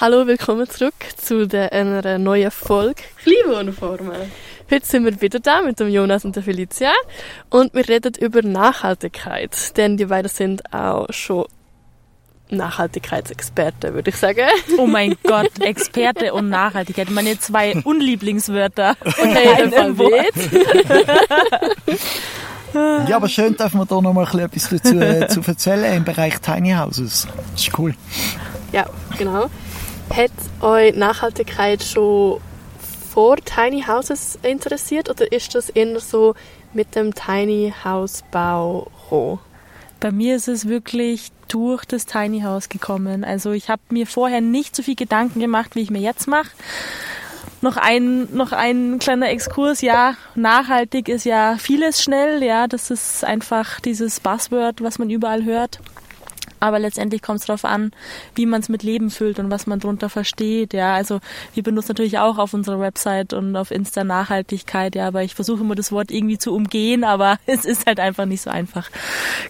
Hallo, willkommen zurück zu der, einer neuen Folge Kleinwohnformen. Heute sind wir wieder da mit dem Jonas und der Felicia und wir reden über Nachhaltigkeit, denn die beiden sind auch schon Nachhaltigkeitsexperte, würde ich sagen. Oh mein Gott, Experte und Nachhaltigkeit, meine zwei Unlieblingswörter. Der Alphabet. Ja, aber schön, dürfen wir da noch mal etwas dazu äh, zu erzählen im Bereich Tiny Houses. Das ist cool. Ja, genau. Hat euch Nachhaltigkeit schon vor Tiny Houses interessiert oder ist das eher so mit dem Tiny House Bau? Bei mir ist es wirklich durch das Tiny House gekommen. Also ich habe mir vorher nicht so viel Gedanken gemacht, wie ich mir jetzt mache. Noch ein, noch ein kleiner Exkurs. Ja, nachhaltig ist ja vieles schnell. Ja, das ist einfach dieses Buzzword, was man überall hört. Aber letztendlich kommt es darauf an, wie man es mit Leben füllt und was man darunter versteht. Ja, also wir benutzen natürlich auch auf unserer Website und auf Insta Nachhaltigkeit. Ja, aber ich versuche immer das Wort irgendwie zu umgehen, aber es ist halt einfach nicht so einfach.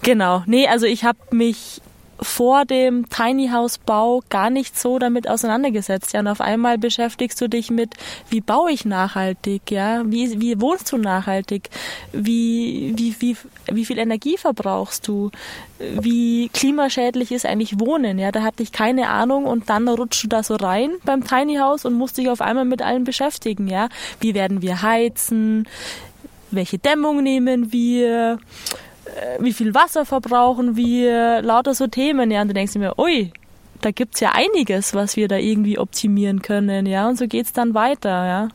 Genau. Nee, also ich habe mich vor dem Tiny House Bau gar nicht so damit auseinandergesetzt. Ja, und auf einmal beschäftigst du dich mit, wie baue ich nachhaltig, ja? Wie, wie wohnst du nachhaltig? Wie, wie, wie, wie viel Energie verbrauchst du? Wie klimaschädlich ist eigentlich Wohnen? Ja, da hatte ich keine Ahnung und dann rutschst du da so rein beim Tiny House und musst dich auf einmal mit allem beschäftigen, ja? Wie werden wir heizen? Welche Dämmung nehmen wir? Äh, wie viel Wasser verbrauchen wir, lauter so Themen, ja, und du denkst mir, ui, da gibt's ja einiges, was wir da irgendwie optimieren können, ja, und so geht's dann weiter, ja.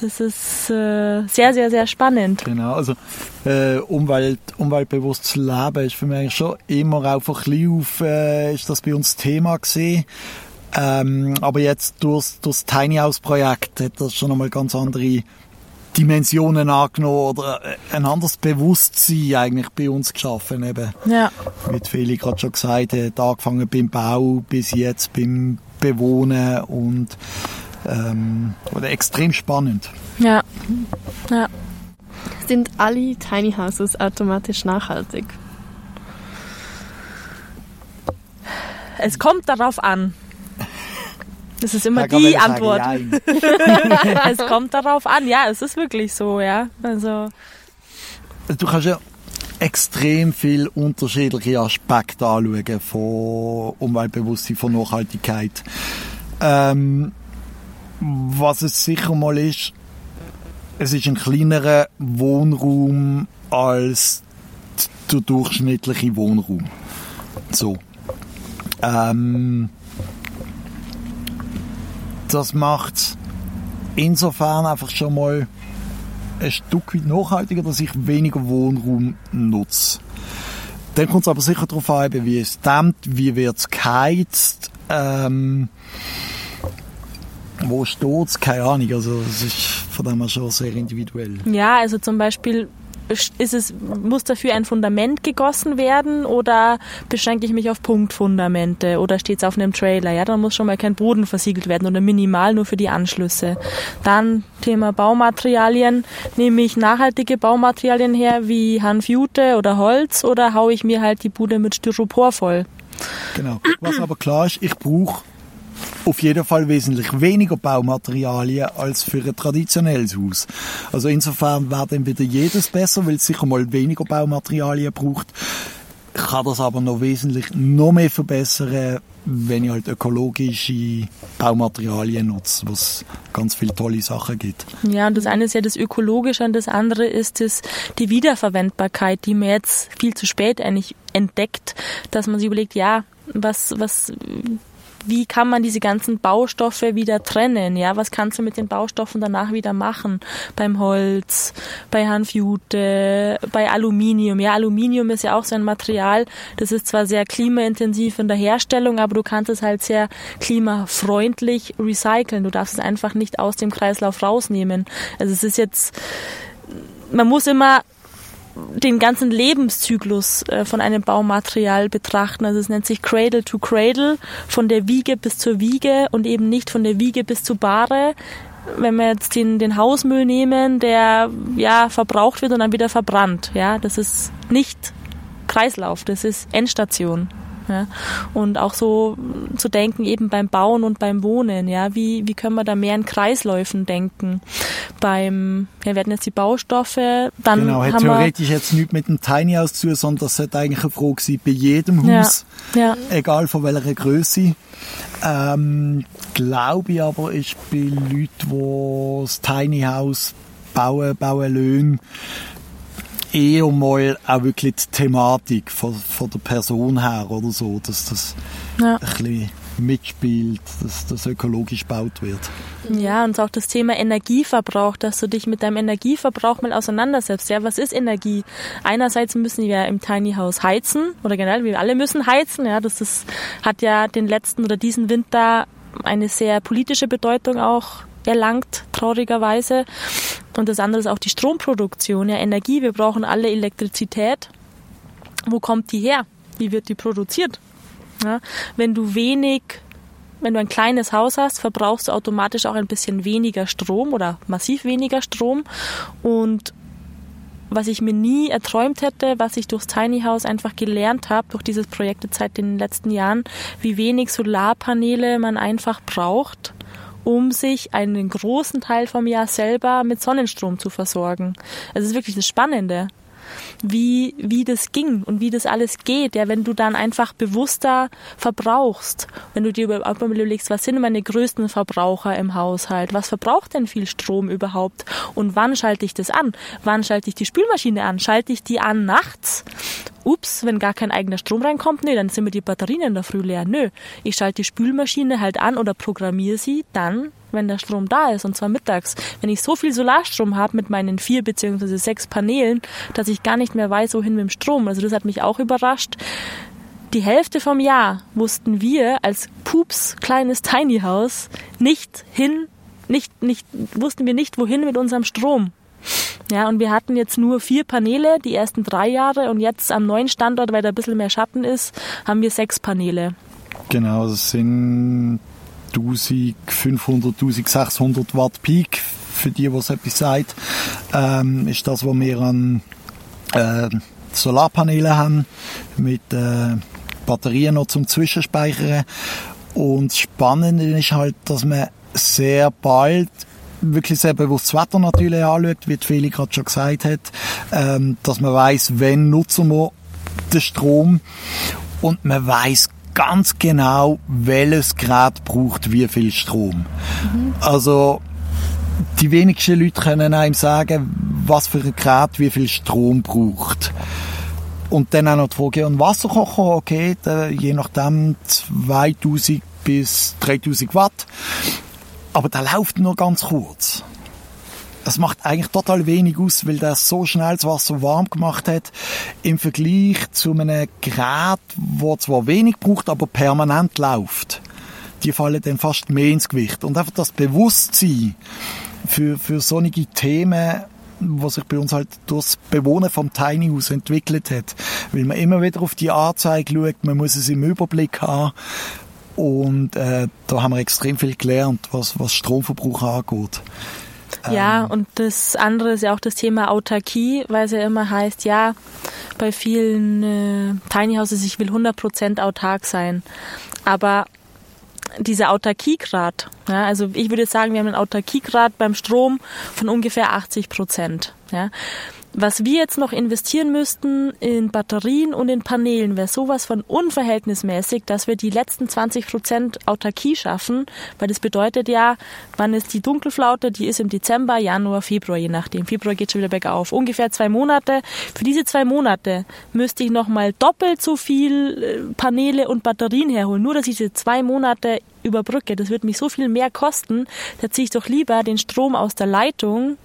Das ist äh, sehr, sehr, sehr spannend. Genau, also äh, Umwelt, umweltbewusstes Leben ist für mich schon immer auch ein bisschen auf, äh, ist das bei uns Thema gesehen. Ähm, aber jetzt durch, das Tiny House Projekt hat das schon einmal ganz andere Dimensionen angenommen oder äh, ein anderes Bewusstsein eigentlich bei uns geschaffen. Eben. Ja. Wie Feli gerade schon gesagt hat, angefangen beim Bau bis jetzt beim Bewohnen und ähm, oder extrem spannend. Ja. ja. Sind alle Tiny Houses automatisch nachhaltig? Es kommt darauf an. Das ist immer da die Antwort. es kommt darauf an, ja, es ist wirklich so, ja. Also. Du kannst ja extrem viele unterschiedliche Aspekte anschauen von Umweltbewusstsein, von Nachhaltigkeit. Ähm, was es sicher mal ist, es ist ein kleinerer Wohnraum als der durchschnittliche Wohnraum. So. Ähm, das macht insofern einfach schon mal ein Stück weit nachhaltiger, dass ich weniger Wohnraum nutze. Dann kommt es aber sicher darauf an, wie es dämmt, wie wird es geheizt, ähm, wo steht es, keine Ahnung. Also es ist von dem her schon sehr individuell. Ja, also zum Beispiel ist es, muss dafür ein Fundament gegossen werden oder beschränke ich mich auf Punktfundamente oder steht es auf einem Trailer? Ja, dann muss schon mal kein Boden versiegelt werden oder minimal nur für die Anschlüsse. Dann Thema Baumaterialien. Nehme ich nachhaltige Baumaterialien her wie Hanfjute oder Holz oder haue ich mir halt die Bude mit Styropor voll? Genau. Was aber klar ist, ich brauche auf jeden Fall wesentlich weniger Baumaterialien als für ein traditionelles Haus. Also insofern wäre dann wieder jedes besser, weil es sicher mal weniger Baumaterialien braucht. Ich kann das aber noch wesentlich noch mehr verbessern, wenn ich halt ökologische Baumaterialien nutze, was ganz viele tolle Sachen gibt. Ja, und das eine ist ja das Ökologische und das andere ist das, die Wiederverwendbarkeit, die man jetzt viel zu spät eigentlich entdeckt, dass man sich überlegt, ja, was, was, wie kann man diese ganzen Baustoffe wieder trennen? Ja, was kannst du mit den Baustoffen danach wieder machen? Beim Holz, bei Hanfjute, bei Aluminium. Ja, Aluminium ist ja auch so ein Material, das ist zwar sehr klimaintensiv in der Herstellung, aber du kannst es halt sehr klimafreundlich recyceln. Du darfst es einfach nicht aus dem Kreislauf rausnehmen. Also es ist jetzt, man muss immer den ganzen Lebenszyklus äh, von einem Baumaterial betrachten. Also es nennt sich Cradle to Cradle, von der Wiege bis zur Wiege und eben nicht von der Wiege bis zur Bahre. Wenn wir jetzt den, den Hausmüll nehmen, der ja verbraucht wird und dann wieder verbrannt, ja, das ist nicht Kreislauf, das ist Endstation. Ja? Und auch so zu denken eben beim Bauen und beim Wohnen, ja, wie, wie können wir da mehr in Kreisläufen denken? Beim, ja, wir hatten jetzt die Baustoffe, dann genau, hat theoretisch jetzt nichts mit dem Tiny House zu, sondern das sollte eigentlich eine Frage sein bei jedem Haus, ja, ja. egal von welcher Größe. Ähm, glaube ich aber, ist bei Leuten, die das Tiny House bauen, bauen Löhne, eher mal auch wirklich die Thematik von, von der Person her oder so, dass das ja. ein bisschen mitspielt, dass das ökologisch gebaut wird. Ja, und auch das Thema Energieverbrauch, dass du dich mit deinem Energieverbrauch mal auseinandersetzt. Ja, was ist Energie? Einerseits müssen wir im Tiny House heizen oder generell, wir alle müssen heizen. Ja, das ist, hat ja den letzten oder diesen Winter eine sehr politische Bedeutung auch erlangt, traurigerweise. Und das andere ist auch die Stromproduktion, ja, Energie. Wir brauchen alle Elektrizität. Wo kommt die her? Wie wird die produziert? Ja, wenn du wenig, wenn du ein kleines Haus hast, verbrauchst du automatisch auch ein bisschen weniger Strom oder massiv weniger Strom. Und was ich mir nie erträumt hätte, was ich durchs Tiny House einfach gelernt habe, durch dieses Projekt seit den letzten Jahren, wie wenig Solarpaneele man einfach braucht, um sich einen großen Teil vom Jahr selber mit Sonnenstrom zu versorgen. Also es ist wirklich das Spannende wie, wie das ging und wie das alles geht, ja, wenn du dann einfach bewusster verbrauchst, wenn du dir überlegst, was sind meine größten Verbraucher im Haushalt, was verbraucht denn viel Strom überhaupt? Und wann schalte ich das an, wann schalte ich die Spülmaschine an, schalte ich die an nachts? Ups, wenn gar kein eigener Strom reinkommt, nee, dann sind mir die Batterien in der Früh leer. Nö, ich schalte die Spülmaschine halt an oder programmiere sie dann, wenn der Strom da ist, und zwar mittags. Wenn ich so viel Solarstrom habe mit meinen vier beziehungsweise sechs Paneelen, dass ich gar nicht mehr weiß, wohin mit dem Strom. Also das hat mich auch überrascht. Die Hälfte vom Jahr wussten wir als Pups kleines Tiny House nicht hin, nicht, nicht, wussten wir nicht, wohin mit unserem Strom. Ja, und wir hatten jetzt nur vier Paneele die ersten drei Jahre und jetzt am neuen Standort, weil da ein bisschen mehr Schatten ist, haben wir sechs Paneele. Genau, das sind 1500, 1600 Watt Peak. Für die, was etwas sagt, ähm, ist das, was wir an äh, Solarpaneelen haben mit äh, Batterien noch zum Zwischenspeichern. Und das Spannende ist halt, dass man sehr bald wirklich sehr bewusst das Wetter natürlich anschaut, wie Feli gerade schon gesagt hat, ähm, dass man weiß, wenn nutzen wir den Strom und man weiß ganz genau, welches Gerät braucht wie viel Strom. Mhm. Also die wenigsten Leute können einem sagen, was für ein Gerät wie viel Strom braucht. Und dann auch noch die Frage, und Wasserkocher, okay, je nachdem 2000 bis 3000 Watt. Aber der läuft nur ganz kurz. Das macht eigentlich total wenig aus, weil der so schnell das Wasser warm gemacht hat, im Vergleich zu einem Gerät, wo zwar wenig braucht, aber permanent läuft. Die fallen dann fast mehr ins Gewicht. Und einfach das Bewusstsein für, für solche Themen, was sich bei uns halt durch das Bewohnen vom Tiny House entwickelt hat. Weil man immer wieder auf die Anzeige schaut, man muss es im Überblick haben. Und äh, da haben wir extrem viel gelernt, was, was Stromverbrauch angeht. Ja, ähm, und das andere ist ja auch das Thema Autarkie, weil es ja immer heißt, ja, bei vielen äh, Tiny Houses, ich will 100% autark sein. Aber dieser Autarkiegrad, ja, also ich würde sagen, wir haben einen Autarkiegrad beim Strom von ungefähr 80 Prozent. Ja. Was wir jetzt noch investieren müssten in Batterien und in Paneelen, wäre sowas von unverhältnismäßig, dass wir die letzten 20 Prozent Autarkie schaffen, weil das bedeutet ja, wann ist die Dunkelflaute? Die ist im Dezember, Januar, Februar, je nachdem. Februar geht schon wieder bergauf. Ungefähr zwei Monate. Für diese zwei Monate müsste ich nochmal doppelt so viel äh, Paneele und Batterien herholen, nur dass ich diese zwei Monate überbrücke. Das wird mich so viel mehr kosten. Da ziehe ich doch lieber den Strom aus der Leitung,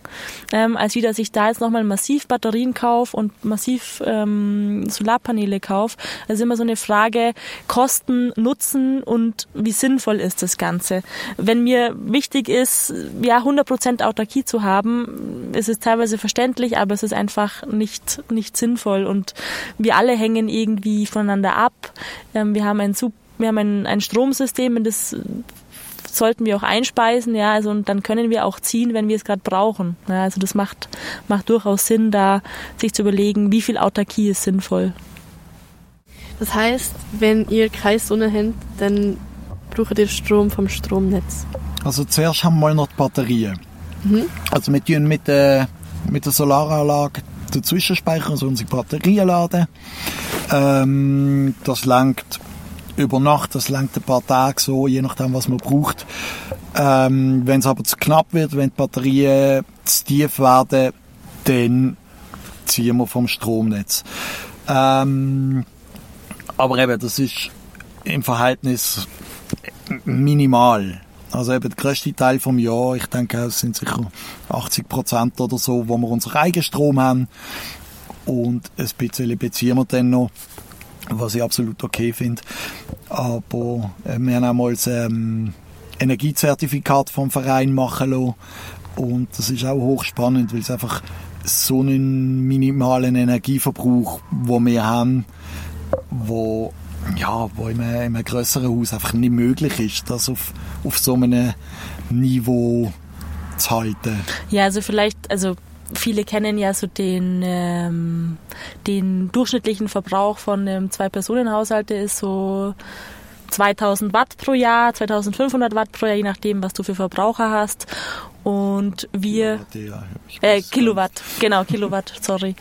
ähm, als wie dass ich da jetzt nochmal massiv Batterien kaufe und massiv ähm, Solarpaneele kaufe. Also immer so eine Frage Kosten, Nutzen und wie sinnvoll ist das Ganze. Wenn mir wichtig ist, ja 100% Autarkie zu haben, ist es teilweise verständlich, aber es ist einfach nicht, nicht sinnvoll und wir alle hängen irgendwie voneinander ab. Ähm, wir haben ein super wir haben ein, ein Stromsystem, in das sollten wir auch einspeisen, ja, also und dann können wir auch ziehen, wenn wir es gerade brauchen. Ja, also das macht, macht durchaus Sinn, da sich zu überlegen, wie viel Autarkie ist sinnvoll. Das heißt, wenn ihr keine Sonne habt, dann braucht ihr Strom vom Stromnetz. Also zuerst haben wir noch die Batterien. Mhm. Also wir tun mit der, mit der Solaranlage den Zwischenspeicher, also unsere Batterien laden. Ähm, das lenkt über Nacht, das lenkt ein paar Tage so, je nachdem, was man braucht. Ähm, wenn es aber zu knapp wird, wenn die Batterien zu tief werden, dann ziehen wir vom Stromnetz. Ähm, aber eben, das ist im Verhältnis minimal. Also eben der grösste Teil vom Jahr, ich denke, es sind sicher 80 Prozent oder so, wo wir unseren eigenen Strom haben. Und ein bisschen beziehen wir dann noch, was ich absolut okay finde. Aber äh, wir haben auch mal das ähm, Energiezertifikat vom Verein machen lassen. Und das ist auch hochspannend, weil es einfach so einen minimalen Energieverbrauch, wo wir haben, wo ja, wo in einem, in einem grösseren Haus einfach nicht möglich ist, das auf, auf so einem Niveau zu halten. Ja, also vielleicht, also viele kennen ja so den, ähm, den durchschnittlichen Verbrauch von einem Zwei-Personen-Haushalt, der ist so 2000 Watt pro Jahr, 2500 Watt pro Jahr, je nachdem, was du für Verbraucher hast. Und wir, äh, Kilowatt, genau, Kilowatt, sorry.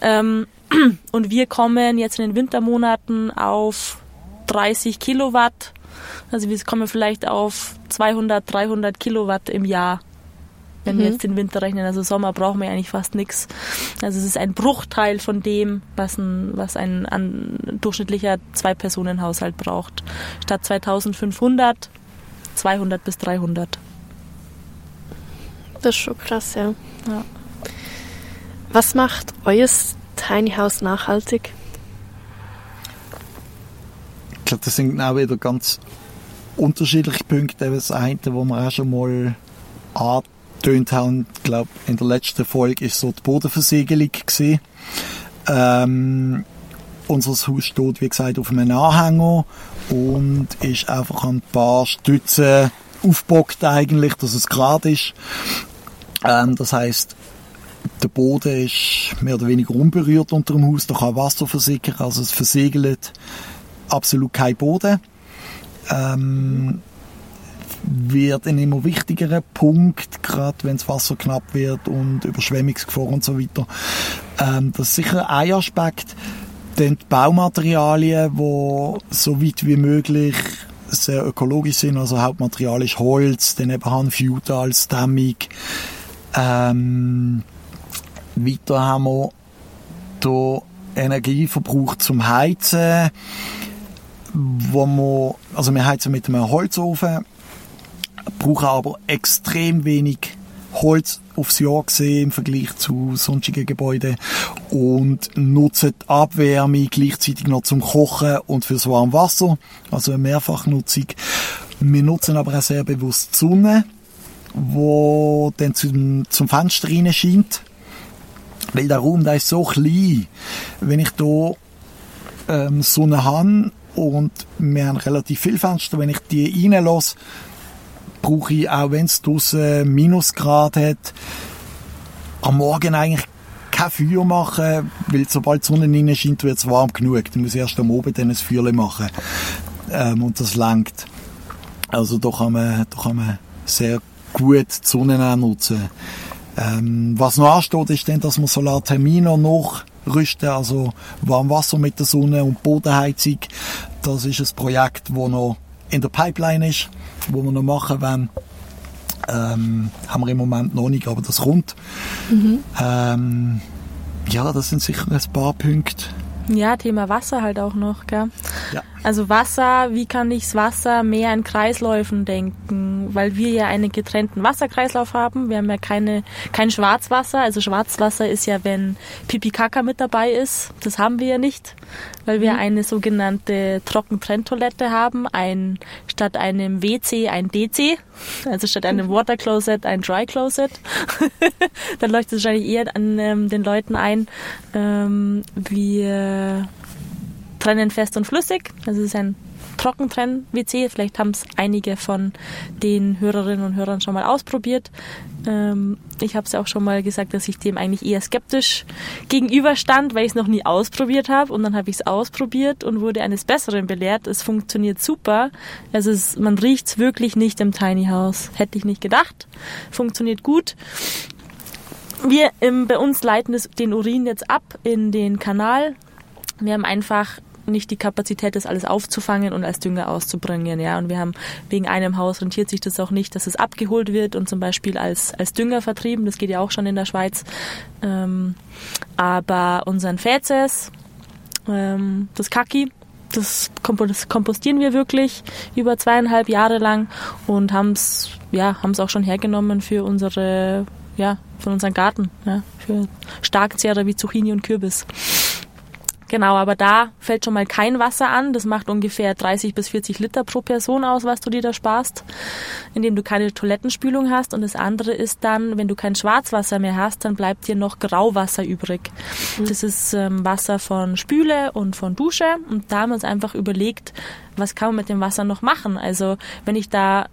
ähm, und wir kommen jetzt in den Wintermonaten auf 30 Kilowatt. Also wir kommen vielleicht auf 200, 300 Kilowatt im Jahr, wenn mhm. wir jetzt den Winter rechnen. Also Sommer brauchen wir eigentlich fast nichts. Also es ist ein Bruchteil von dem, was ein, was ein, ein durchschnittlicher Zwei-Personen-Haushalt braucht. Statt 2500, 200 bis 300. Das ist schon krass, ja. ja. Was macht euer Tiny House nachhaltig? Ich glaube, das sind auch wieder ganz unterschiedliche Punkte. Das eine, wo wir auch schon mal angetönt haben, glaube, in der letzten Folge ist so die Bodenversiegelung gewesen. Ähm, unser Haus steht, wie gesagt, auf einem Anhänger und ist einfach an ein paar Stützen aufgebockt eigentlich, dass es gerade ist. Ähm, das heißt, der Boden ist mehr oder weniger unberührt unter dem Haus, da kann Wasser versickern, also es versiegelt absolut kein Boden. Ähm, wird ein immer wichtigerer Punkt, gerade wenn das Wasser knapp wird und Überschwemmungsgefahr und so weiter. Ähm, das ist sicher ein Aspekt. Dann die Baumaterialien, die so weit wie möglich sehr ökologisch sind. Also Hauptmaterial ist Holz, dann eben Hanfjute als Dämmung. Ähm, weiter haben wir hier Energieverbrauch zum Heizen, wo wir, also wir heizen mit einem Holzofen, brauchen aber extrem wenig Holz aufs Jahr gesehen im Vergleich zu sonstigen Gebäuden und nutzen die Abwärme gleichzeitig noch zum Kochen und fürs warme Wasser, also eine Mehrfachnutzung. Wir nutzen aber auch sehr bewusst die Sonne, wo dann zum, zum Fenster rein scheint weil der Raum, der ist so klein. Wenn ich hier ähm, Sonne habe und wir haben relativ viele Fenster, wenn ich die reinlasse, brauche ich, auch wenn es draussen Minusgrad hat, am Morgen eigentlich kein Feuer machen, weil sobald die Sonne rein scheint, wird es warm genug. Dann muss ich erst am Abend dann ein Feuer machen. Ähm, und das lenkt. Also da kann man, da kann man sehr gut die Sonne nutzen. Ähm, was noch ansteht, ist dann, dass wir Solartermine nachrüsten, also Warmwasser mit der Sonne und Bodenheizung. Das ist ein Projekt, das noch in der Pipeline ist, wo wir noch machen wollen. Ähm, haben wir im Moment noch nicht, aber das kommt. Mhm. Ähm, ja, das sind sicher ein paar Punkte. Ja, Thema Wasser halt auch noch, gell? Ja. Also Wasser, wie kann ich das Wasser mehr in Kreisläufen denken? Weil wir ja einen getrennten Wasserkreislauf haben. Wir haben ja keine, kein Schwarzwasser. Also Schwarzwasser ist ja, wenn Pipi Kaka mit dabei ist. Das haben wir ja nicht, weil wir mhm. eine sogenannte Trockentrenntoilette haben. Ein, statt einem WC ein DC. Also statt einem Water Closet ein Dry Closet. Dann leuchtet es wahrscheinlich eher an ähm, den Leuten ein. Ähm, wir trennen fest und flüssig. Das ist ein Trockentrenn-WC. Vielleicht haben es einige von den Hörerinnen und Hörern schon mal ausprobiert. Ähm, ich habe es auch schon mal gesagt, dass ich dem eigentlich eher skeptisch gegenüberstand, weil ich es noch nie ausprobiert habe. Und dann habe ich es ausprobiert und wurde eines Besseren belehrt. Es funktioniert super. Also es, man riecht es wirklich nicht im Tiny House. Hätte ich nicht gedacht. Funktioniert gut. Wir ähm, bei uns leiten das, den Urin jetzt ab in den Kanal. Wir haben einfach nicht die Kapazität, das alles aufzufangen und als Dünger auszubringen. Ja, und wir haben wegen einem Haus rentiert sich das auch nicht, dass es abgeholt wird und zum Beispiel als, als Dünger vertrieben. Das geht ja auch schon in der Schweiz. Ähm, aber unseren Fäzes, ähm, das Kaki, das kompostieren wir wirklich über zweieinhalb Jahre lang und haben es ja, haben's auch schon hergenommen für unsere, ja, für unseren Garten, ja, für Starkzehrer wie Zucchini und Kürbis. Genau, aber da fällt schon mal kein Wasser an. Das macht ungefähr 30 bis 40 Liter pro Person aus, was du dir da sparst, indem du keine Toilettenspülung hast. Und das andere ist dann, wenn du kein Schwarzwasser mehr hast, dann bleibt dir noch Grauwasser übrig. Mhm. Das ist ähm, Wasser von Spüle und von Dusche. Und da haben wir uns einfach überlegt, was kann man mit dem Wasser noch machen? Also wenn ich da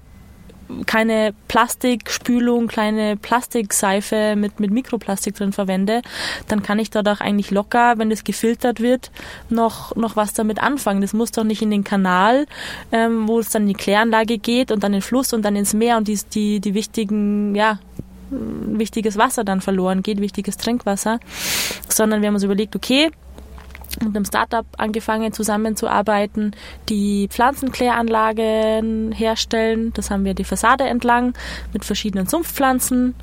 keine Plastikspülung, kleine Plastikseife mit, mit Mikroplastik drin verwende, dann kann ich dort auch eigentlich locker, wenn das gefiltert wird, noch, noch was damit anfangen. Das muss doch nicht in den Kanal, ähm, wo es dann in die Kläranlage geht und dann in den Fluss und dann ins Meer und die, die, die wichtigen, ja, wichtiges Wasser dann verloren geht, wichtiges Trinkwasser, sondern wir haben uns überlegt, okay, mit einem Startup angefangen zusammenzuarbeiten, die Pflanzenkläranlagen herstellen. Das haben wir die Fassade entlang mit verschiedenen Sumpfpflanzen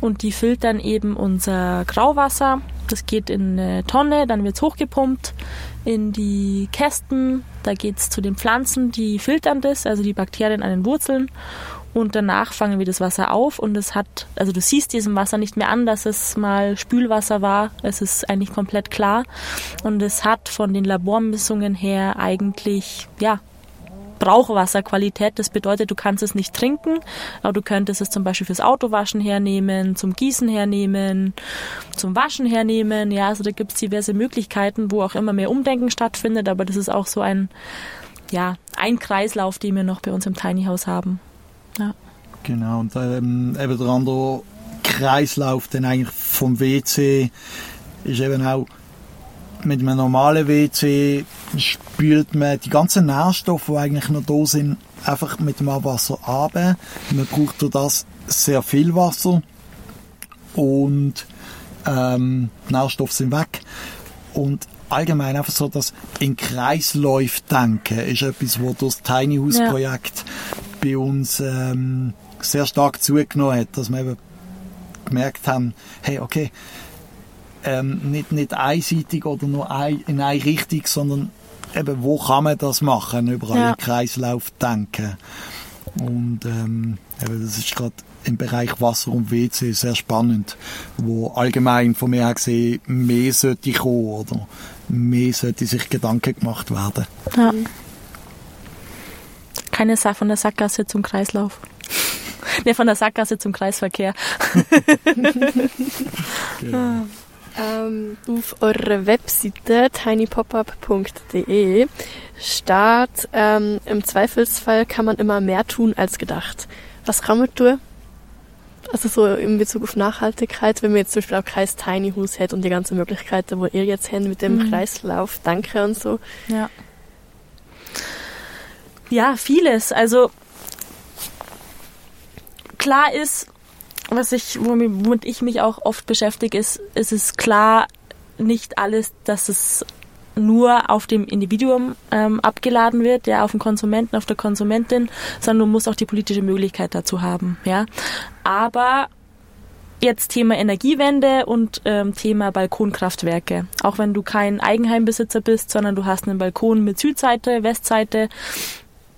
und die filtern eben unser Grauwasser. Das geht in eine Tonne, dann wird es hochgepumpt in die Kästen. Da geht es zu den Pflanzen, die filtern das, also die Bakterien an den Wurzeln und danach fangen wir das Wasser auf und es hat, also du siehst diesem Wasser nicht mehr an, dass es mal Spülwasser war. Es ist eigentlich komplett klar und es hat von den Labormessungen her eigentlich, ja, Brauchwasserqualität. Das bedeutet, du kannst es nicht trinken, aber du könntest es zum Beispiel fürs Autowaschen hernehmen, zum Gießen hernehmen, zum Waschen hernehmen. Ja, also da gibt es diverse Möglichkeiten, wo auch immer mehr Umdenken stattfindet, aber das ist auch so ein, ja, ein Kreislauf, den wir noch bei uns im Tiny House haben. Ja. Genau, und ähm, eben der andere Kreislauf dann eigentlich vom WC ist eben auch mit einem normalen WC spült man die ganzen Nährstoffe, die eigentlich noch da sind, einfach mit dem Abwasser ab. Man braucht durch das sehr viel Wasser und ähm, Nährstoffe sind weg. Und allgemein einfach so das in Kreisläufe denken ist etwas, wo durch das Tiny House Projekt ja bei uns ähm, sehr stark zugenommen hat, dass wir eben gemerkt haben, hey, okay, ähm, nicht, nicht einseitig oder nur ein, in eine Richtung, sondern eben, wo kann man das machen, überall ja. im Kreislauf denken. Und ähm, eben, das ist gerade im Bereich Wasser und WC sehr spannend, wo allgemein von mir her gesehen mehr sollte kommen oder mehr sollte sich Gedanken gemacht werden. Ja keine Sa von der Sackgasse zum Kreislauf. ne, von der Sackgasse zum Kreisverkehr. genau. ähm, auf eurer Webseite tinypopup.de steht, ähm, im Zweifelsfall kann man immer mehr tun als gedacht. Was kann man tun? Also so in Bezug auf Nachhaltigkeit, wenn man jetzt zum Beispiel auch Kreis Tiny House hätte und die ganzen Möglichkeiten, wo ihr jetzt hin mit dem mhm. Kreislauf, danke und so. Ja. Ja, vieles. Also klar ist, was ich, womit ich mich auch oft beschäftige, ist, ist es klar, nicht alles, dass es nur auf dem Individuum ähm, abgeladen wird, ja, auf den Konsumenten, auf der Konsumentin, sondern du musst auch die politische Möglichkeit dazu haben, ja. Aber jetzt Thema Energiewende und ähm, Thema Balkonkraftwerke. Auch wenn du kein Eigenheimbesitzer bist, sondern du hast einen Balkon mit Südseite, Westseite,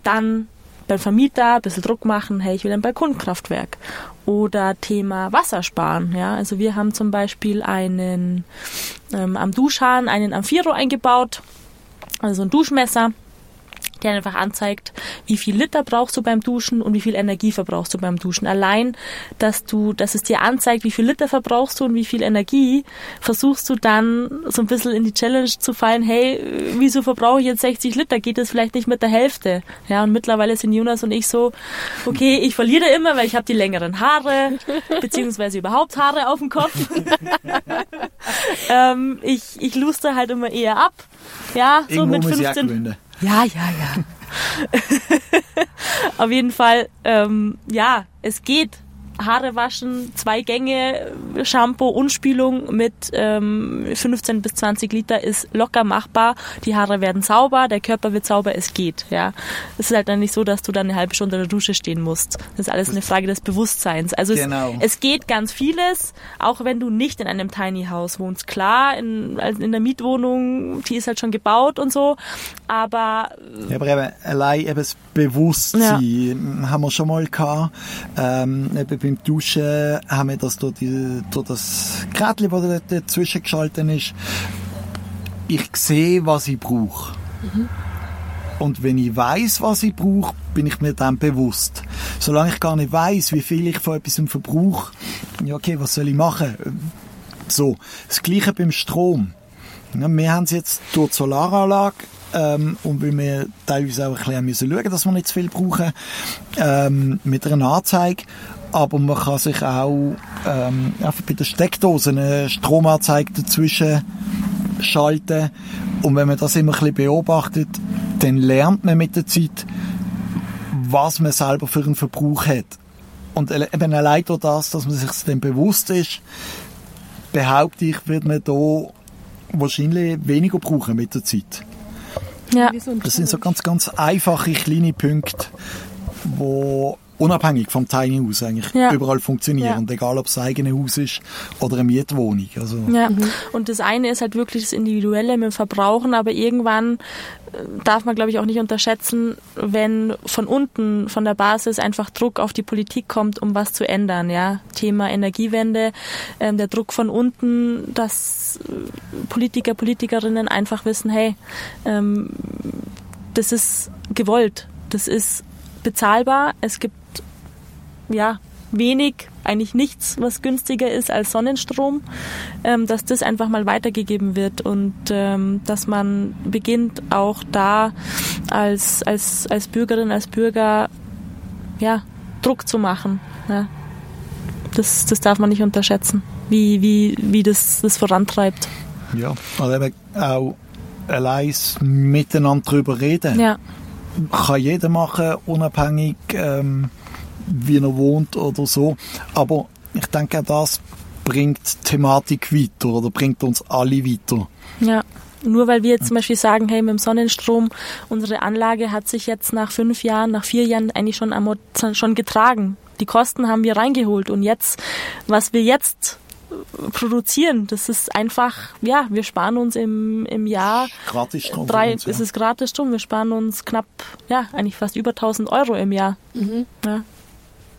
dann beim Vermieter ein bisschen Druck machen, hey, ich will ein Balkonkraftwerk. Oder Thema Wassersparen. Ja, also wir haben zum Beispiel einen ähm, am Duschhahn einen Amphiro eingebaut, also ein Duschmesser. Der einfach anzeigt, wie viel Liter brauchst du beim Duschen und wie viel Energie verbrauchst du beim Duschen. Allein, dass du, dass es dir anzeigt, wie viel Liter verbrauchst du und wie viel Energie, versuchst du dann so ein bisschen in die Challenge zu fallen, hey, wieso verbrauche ich jetzt 60 Liter? Geht das vielleicht nicht mit der Hälfte? Ja, und mittlerweile sind Jonas und ich so, okay, ich verliere immer, weil ich habe die längeren Haare, beziehungsweise überhaupt Haare auf dem Kopf. ähm, ich, ich luster halt immer eher ab. Ja, so Irgendwo mit muss ich 15. Ja, ja, ja. Auf jeden Fall, ähm, ja, es geht. Haare waschen, zwei Gänge, Shampoo und Spülung mit ähm, 15 bis 20 Liter ist locker machbar. Die Haare werden sauber, der Körper wird sauber, es geht. Ja, Es ist halt dann nicht so, dass du dann eine halbe Stunde in der Dusche stehen musst. Das ist alles eine Frage des Bewusstseins. Also Genau. es, es geht ganz vieles, auch wenn du nicht in einem Tiny House wohnst. Klar, in, also in der Mietwohnung, die ist halt schon gebaut und so, aber Ja, aber eben, allein eben das Bewusstsein haben wir schon mal gehabt. Ähm, eben beim Duschen haben wir das durch, die, durch das Gerät, das da dazwischen geschaltet ist. Ich sehe, was ich brauche. Und wenn ich weiß, was ich brauche, bin ich mir dann bewusst. Solange ich gar nicht weiß, wie viel ich von etwas verbrauche, ja okay, was soll ich machen? So, das Gleiche beim Strom. Ja, wir haben es jetzt durch die Solaranlage ähm, und weil wir teilweise auch ein bisschen müssen schauen, dass wir nicht zu viel brauchen, ähm, mit einer Anzeige. Aber man kann sich auch ähm, einfach bei der Steckdose eine Stromanzeige dazwischen schalten. Und wenn man das immer ein bisschen beobachtet, dann lernt man mit der Zeit, was man selber für einen Verbrauch hat. Und eben allein durch das, dass man sich dann bewusst ist, behaupte ich, wird man da wahrscheinlich weniger brauchen mit der Zeit. ja, Das sind so ganz, ganz einfache kleine Punkte, wo unabhängig vom Tiny House eigentlich Ja. überall funktionieren. Ja. Egal, ob es ein eigenes Haus ist oder eine Mietwohnung. Also, Ja, und das eine ist halt wirklich das Individuelle mit dem Verbrauchen, aber irgendwann äh, darf man, glaube ich, auch nicht unterschätzen, wenn von unten, von der Basis einfach Druck auf die Politik kommt, um was zu ändern. Ja, Thema Energiewende, ähm, der Druck von unten, dass äh, Politiker, Politikerinnen einfach wissen, hey, ähm, das ist gewollt, das ist bezahlbar, es gibt ja, wenig, eigentlich nichts, was günstiger ist als Sonnenstrom, ähm, dass das einfach mal weitergegeben wird und ähm, dass man beginnt auch da als, als, als Bürgerin, als Bürger ja, Druck zu machen. Ja. Das, das darf man nicht unterschätzen, wie, wie, wie das, das vorantreibt. ja. Also eben auch allein miteinander drüber reden. Ja, Kann jeder machen, unabhängig, ähm, wie er wohnt oder so. Aber ich denke, auch das bringt die Thematik weiter oder bringt uns alle weiter. Ja, nur weil wir jetzt zum Beispiel sagen, hey, mit dem Sonnenstrom, unsere Anlage hat sich jetzt nach fünf Jahren, nach vier Jahren eigentlich schon, amort schon getragen. Die Kosten haben wir reingeholt und jetzt, was wir jetzt produzieren, das ist einfach, ja, wir sparen uns im, im Jahr Gratis Strom drei, uns, ja. es ist gratis Strom, wir sparen uns knapp, ja, eigentlich fast über 1000 Euro im Jahr. Ja.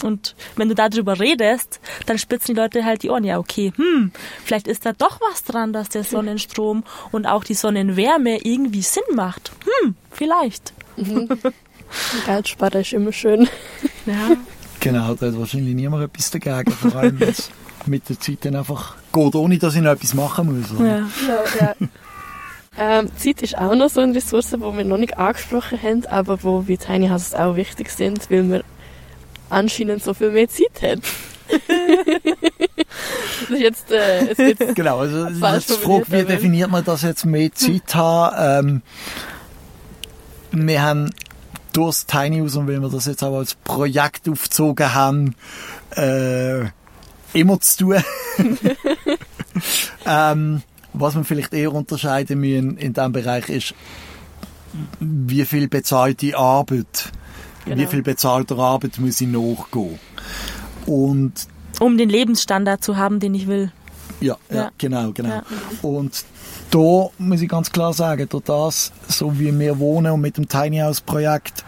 Und wenn du darüber redest, dann spitzen die Leute halt die Ohren. Ja, okay, hm, vielleicht ist da doch was dran, dass der Sonnenstrom und auch die Sonnenwärme irgendwie Sinn macht. Hm, vielleicht. Geld sparen ist immer schön. Ja, Genau, da hat wahrscheinlich niemand etwas dagegen, vor allem wenn es mit der Zeit dann einfach geht, ohne dass ich noch etwas machen muss. oder? ja. Ja, ja. Ähm, Zeit ist auch noch so eine Ressource, die wir noch nicht angesprochen haben, aber wo bei Tiny Houses auch wichtig sind, weil man anscheinend so viel mehr Zeit hat. das ist jetzt, äh, wird Genau, also das die Frage, wie definiert man das jetzt mehr Zeit haben? Ähm, wir haben durchs Tiny House und weil wir das jetzt auch als Projekt aufgezogen haben, äh, immer zu tun. ähm, was wir vielleicht eher unterscheiden müssen in diesem Bereich ist, wie viel bezahlte Arbeit, wie Genau. viel bezahlter Arbeit muss ich nachgehen. Und Um den Lebensstandard zu haben, den ich will. ja, ja, Ja. genau, genau. Ja. Und da muss ich ganz klar sagen, durch das, so wie wir wohnen und mit dem Tiny House Projekt,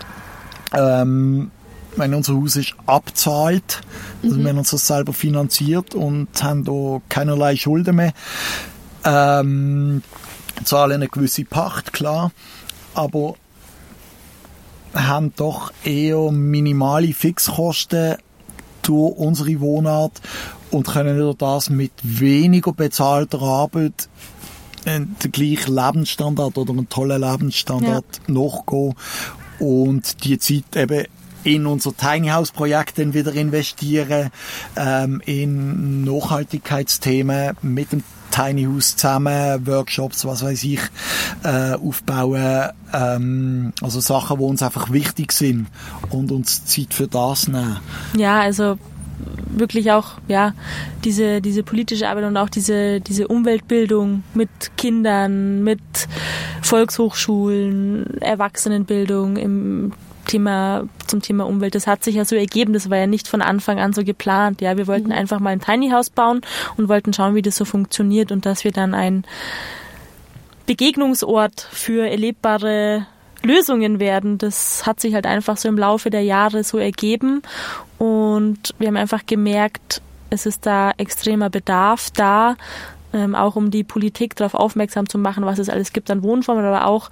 ähm, wenn unser Haus ist abzahlt, also wir haben uns das selber finanziert und haben da keinerlei Schulden mehr, ähm, zahlen eine gewisse Pacht, klar, aber haben doch eher minimale Fixkosten durch unsere Wohnart und können durch das mit weniger bezahlter Arbeit den gleichen Lebensstandard oder einen tollen Lebensstandard ja. nachgehen und die Zeit eben in unser Tiny House Projekt dann wieder investieren, ähm, in Nachhaltigkeitsthemen mit dem Tiny House zusammen, Workshops, was weiß ich, äh, aufbauen, ähm, also Sachen, die uns einfach wichtig sind und uns Zeit für das nehmen. Ja, also wirklich auch ja diese diese politische Arbeit und auch diese diese Umweltbildung mit Kindern, mit Volkshochschulen, Erwachsenenbildung im Thema zum Thema Umwelt. Das hat sich ja so ergeben. Das war ja nicht von Anfang an so geplant. Ja, wir wollten mhm. einfach mal ein Tiny House bauen und wollten schauen, wie das so funktioniert und dass wir dann ein Begegnungsort für erlebbare Lösungen werden. Das hat sich halt einfach so im Laufe der Jahre so ergeben und wir haben einfach gemerkt, es ist da extremer Bedarf da, ähm, auch um die Politik darauf aufmerksam zu machen, was es alles gibt an Wohnformen, aber auch,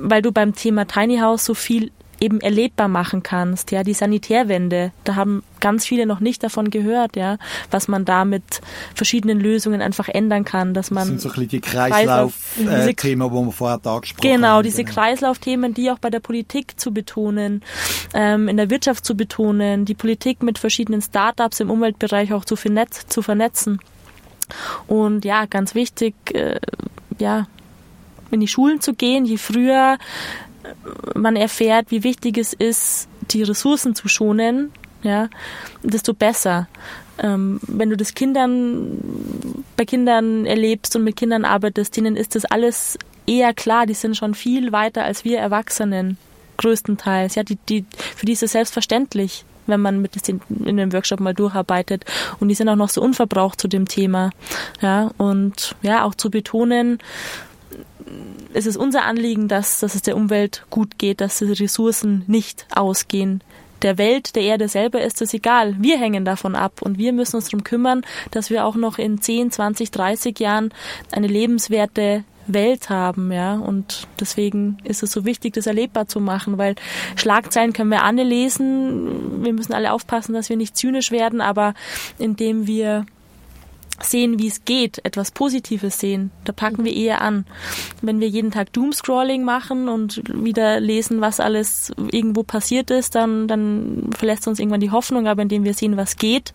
weil du beim Thema Tiny House so viel eben erlebbar machen kannst. Ja, die Sanitärwende, da haben ganz viele noch nicht davon gehört, ja, was man da mit verschiedenen Lösungen einfach ändern kann, dass man. Das sind so ein bisschen die Kreislauf-Themen, Kreislauf, äh, wo wir vorher da gesprochen genau, haben. Genau, diese Kreislaufthemen, die auch bei der Politik zu betonen, ähm, in der Wirtschaft zu betonen, die Politik mit verschiedenen Startups im Umweltbereich auch zu, vernetz, zu vernetzen. Und ja, ganz wichtig, äh, ja, in die Schulen zu gehen, je früher man erfährt, wie wichtig es ist, die Ressourcen zu schonen, ja, desto besser. Ähm, wenn du das Kindern bei Kindern erlebst und mit Kindern arbeitest, denen ist das alles eher klar, die sind schon viel weiter als wir Erwachsenen, größtenteils. Ja, die, die, für die ist es selbstverständlich, wenn man mit in dem Workshop mal durcharbeitet. Und die sind auch noch so unverbraucht zu dem Thema. Ja, und ja, auch zu betonen, es ist unser Anliegen, dass, dass es der Umwelt gut geht, dass die Ressourcen nicht ausgehen. Der Welt, der Erde selber ist es egal. Wir hängen davon ab und wir müssen uns darum kümmern, dass wir auch noch in 10, 20, 30 Jahren eine lebenswerte Welt haben, ja. Und deswegen ist es so wichtig, das erlebbar zu machen, weil Schlagzeilen können wir alle lesen. Wir müssen alle aufpassen, dass wir nicht zynisch werden, aber indem wir sehen, wie es geht, etwas Positives sehen, da packen wir eher an. Wenn wir jeden Tag Doomscrolling machen und wieder lesen, was alles irgendwo passiert ist, dann, dann verlässt uns irgendwann die Hoffnung, aber indem wir sehen, was geht,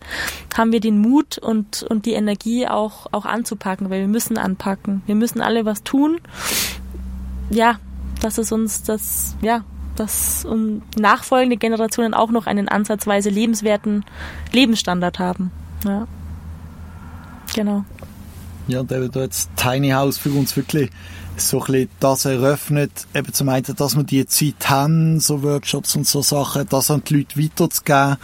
haben wir den Mut und, und die Energie auch, auch anzupacken, weil wir müssen anpacken. Wir müssen alle was tun. Ja, dass es uns das, ja, dass um nachfolgende Generationen auch noch einen ansatzweise lebenswerten Lebensstandard haben. Ja. Genau. Ja, und eben da jetzt Tiny House für uns wirklich so ein bisschen das eröffnet, eben zum einen, dass wir die Zeit haben, so Workshops und so Sachen, das an die Leute weiterzugeben.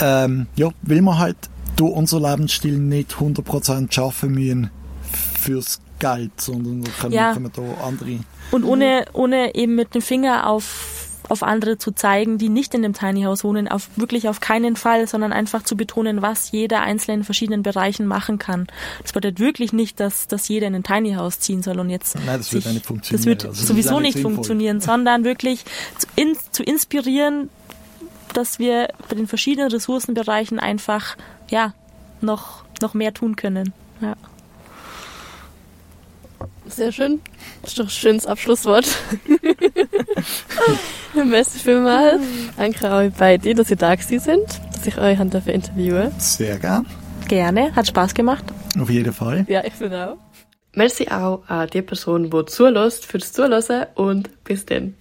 Ähm, ja, weil wir halt durch unser Lebensstil nicht 100% schaffen müssen fürs Geld, sondern können, ja. können wir da andere... Und ohne, ohne eben mit dem Finger auf auf andere zu zeigen, die nicht in dem Tiny House wohnen, auf wirklich auf keinen Fall, sondern einfach zu betonen, was jeder Einzelne in verschiedenen Bereichen machen kann. Das bedeutet wirklich nicht, dass, dass jeder in ein Tiny House ziehen soll und jetzt. Nein, das wird nicht funktionieren. Das wird also sowieso nicht sinnvoll. funktionieren, sondern wirklich zu, in, zu inspirieren, dass wir bei den verschiedenen Ressourcenbereichen einfach, ja, noch, noch mehr tun können. Ja. Sehr schön. Das ist doch ein schönes Abschlusswort. Merci vielmals. Danke euch beide, dass ihr da gewesen sind, dass ich euch dafür interviewen Sehr gern. Gerne. Hat Spaß gemacht. Auf jeden Fall. Ja, ich finde auch. Merci auch an die Person, die zulässt, fürs Zuhören und bis dann.